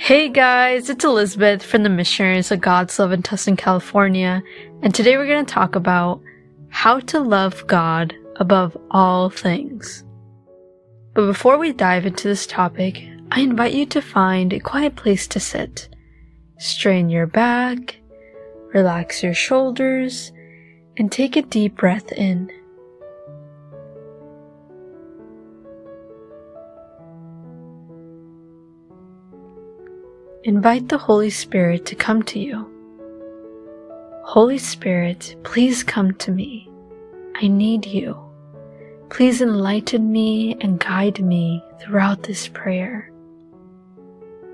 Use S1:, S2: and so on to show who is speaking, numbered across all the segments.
S1: Hey guys, it's Elizabeth from the Missionaries of God's Love in Tustin, California, and today we're going to talk about how to love God above all things. But before we dive into this topic, I invite you to find a quiet place to sit. Strain your back, relax your shoulders, and take a deep breath in. Invite the Holy Spirit to come to you. Holy Spirit, please come to me. I need you. Please enlighten me and guide me throughout this prayer.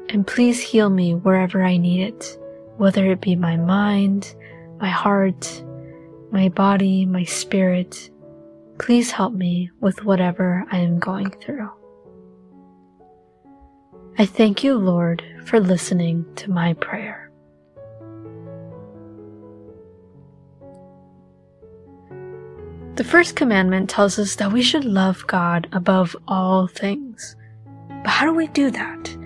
S1: And please heal me wherever I need it, whether it be my mind, my heart, my body, my spirit. Please help me with whatever I am going through. I thank you, Lord, for listening to my prayer. The first commandment tells us that we should love God above all things. But how do we do that?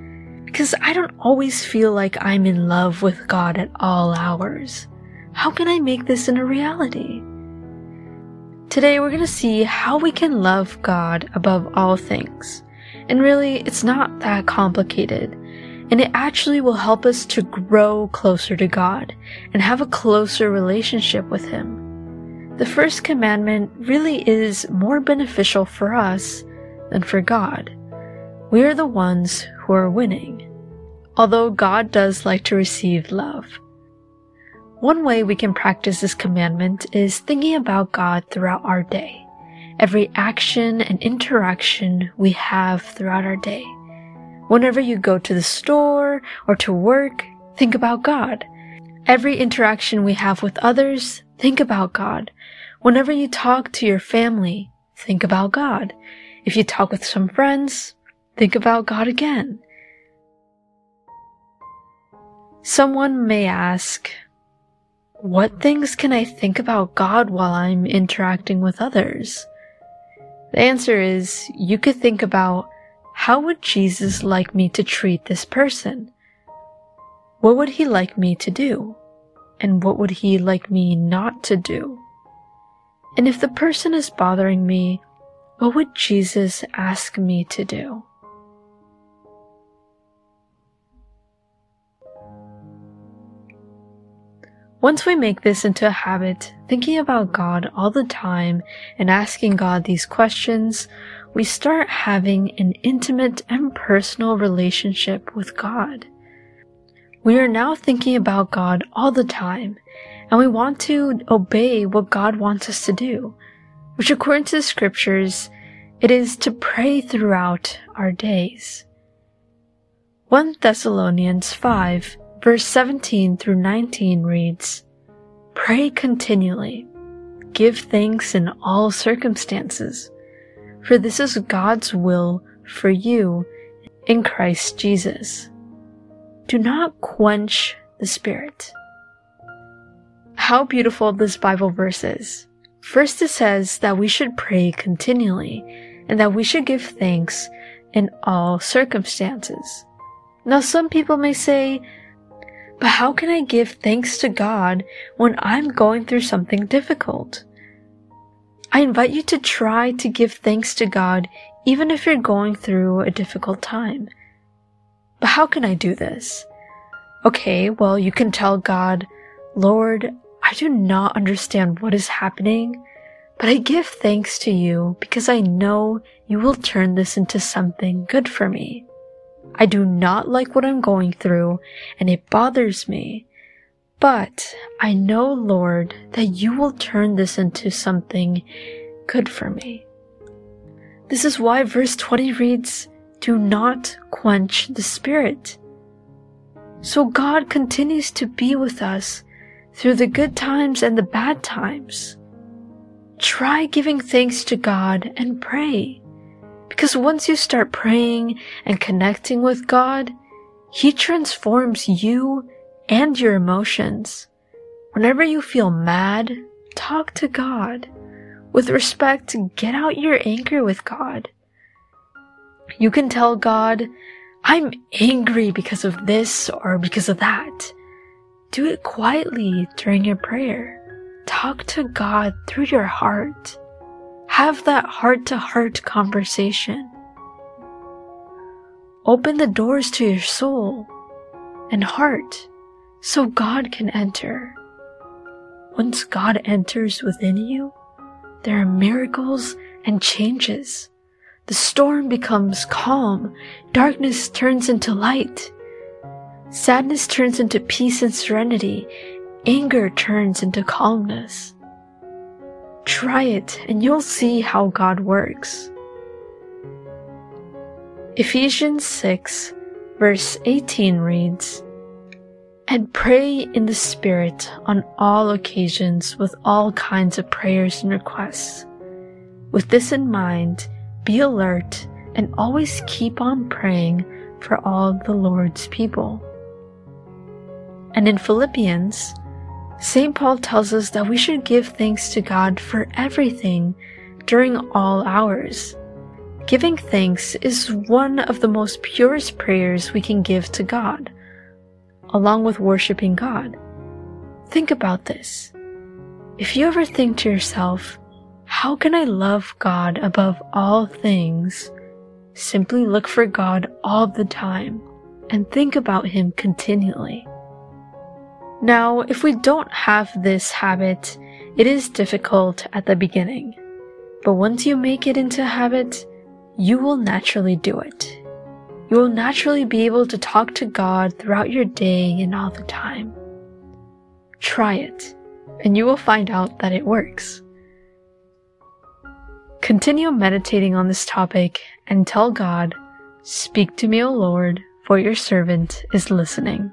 S1: Because I don't always feel like I'm in love with God at all hours. How can I make this in a reality? Today we're going to see how we can love God above all things. And really, it's not that complicated. And it actually will help us to grow closer to God and have a closer relationship with Him. The first commandment really is more beneficial for us than for God. We are the ones who are winning. Although God does like to receive love. One way we can practice this commandment is thinking about God throughout our day every action and interaction we have throughout our day. Whenever you go to the store or to work, think about God. Every interaction we have with others, think about God. Whenever you talk to your family, think about God. If you talk with some friends, think about God again. Someone may ask, what things can I think about God while I'm interacting with others? The answer is you could think about how would Jesus like me to treat this person? What would he like me to do? And what would he like me not to do? And if the person is bothering me, what would Jesus ask me to do? Once we make this into a habit, thinking about God all the time and asking God these questions, we start having an intimate and personal relationship with God. We are now thinking about God all the time, and we want to obey what God wants us to do, which according to the scriptures, it is to pray throughout our days. 1 Thessalonians 5 Verse 17 through 19 reads, Pray continually. Give thanks in all circumstances, for this is God's will for you in Christ Jesus. Do not quench the Spirit. How beautiful this Bible verse is. First, it says that we should pray continually and that we should give thanks in all circumstances. Now, some people may say, but how can I give thanks to God when I'm going through something difficult? I invite you to try to give thanks to God even if you're going through a difficult time. But how can I do this? Okay, well, you can tell God, Lord, I do not understand what is happening, but I give thanks to you because I know you will turn this into something good for me. I do not like what I'm going through and it bothers me. But I know, Lord, that you will turn this into something good for me. This is why verse 20 reads, Do not quench the spirit. So God continues to be with us through the good times and the bad times. Try giving thanks to God and pray. Because once you start praying and connecting with God, He transforms you and your emotions. Whenever you feel mad, talk to God. With respect, get out your anger with God. You can tell God, I'm angry because of this or because of that. Do it quietly during your prayer. Talk to God through your heart. Have that heart to heart conversation. Open the doors to your soul and heart so God can enter. Once God enters within you, there are miracles and changes. The storm becomes calm. Darkness turns into light. Sadness turns into peace and serenity. Anger turns into calmness. Try it and you'll see how God works. Ephesians 6 verse 18 reads, And pray in the Spirit on all occasions with all kinds of prayers and requests. With this in mind, be alert and always keep on praying for all the Lord's people. And in Philippians, St. Paul tells us that we should give thanks to God for everything during all hours. Giving thanks is one of the most purest prayers we can give to God, along with worshiping God. Think about this. If you ever think to yourself, how can I love God above all things? Simply look for God all the time and think about Him continually. Now, if we don't have this habit, it is difficult at the beginning. But once you make it into a habit, you will naturally do it. You will naturally be able to talk to God throughout your day and all the time. Try it, and you will find out that it works. Continue meditating on this topic and tell God, Speak to me, O Lord, for your servant is listening.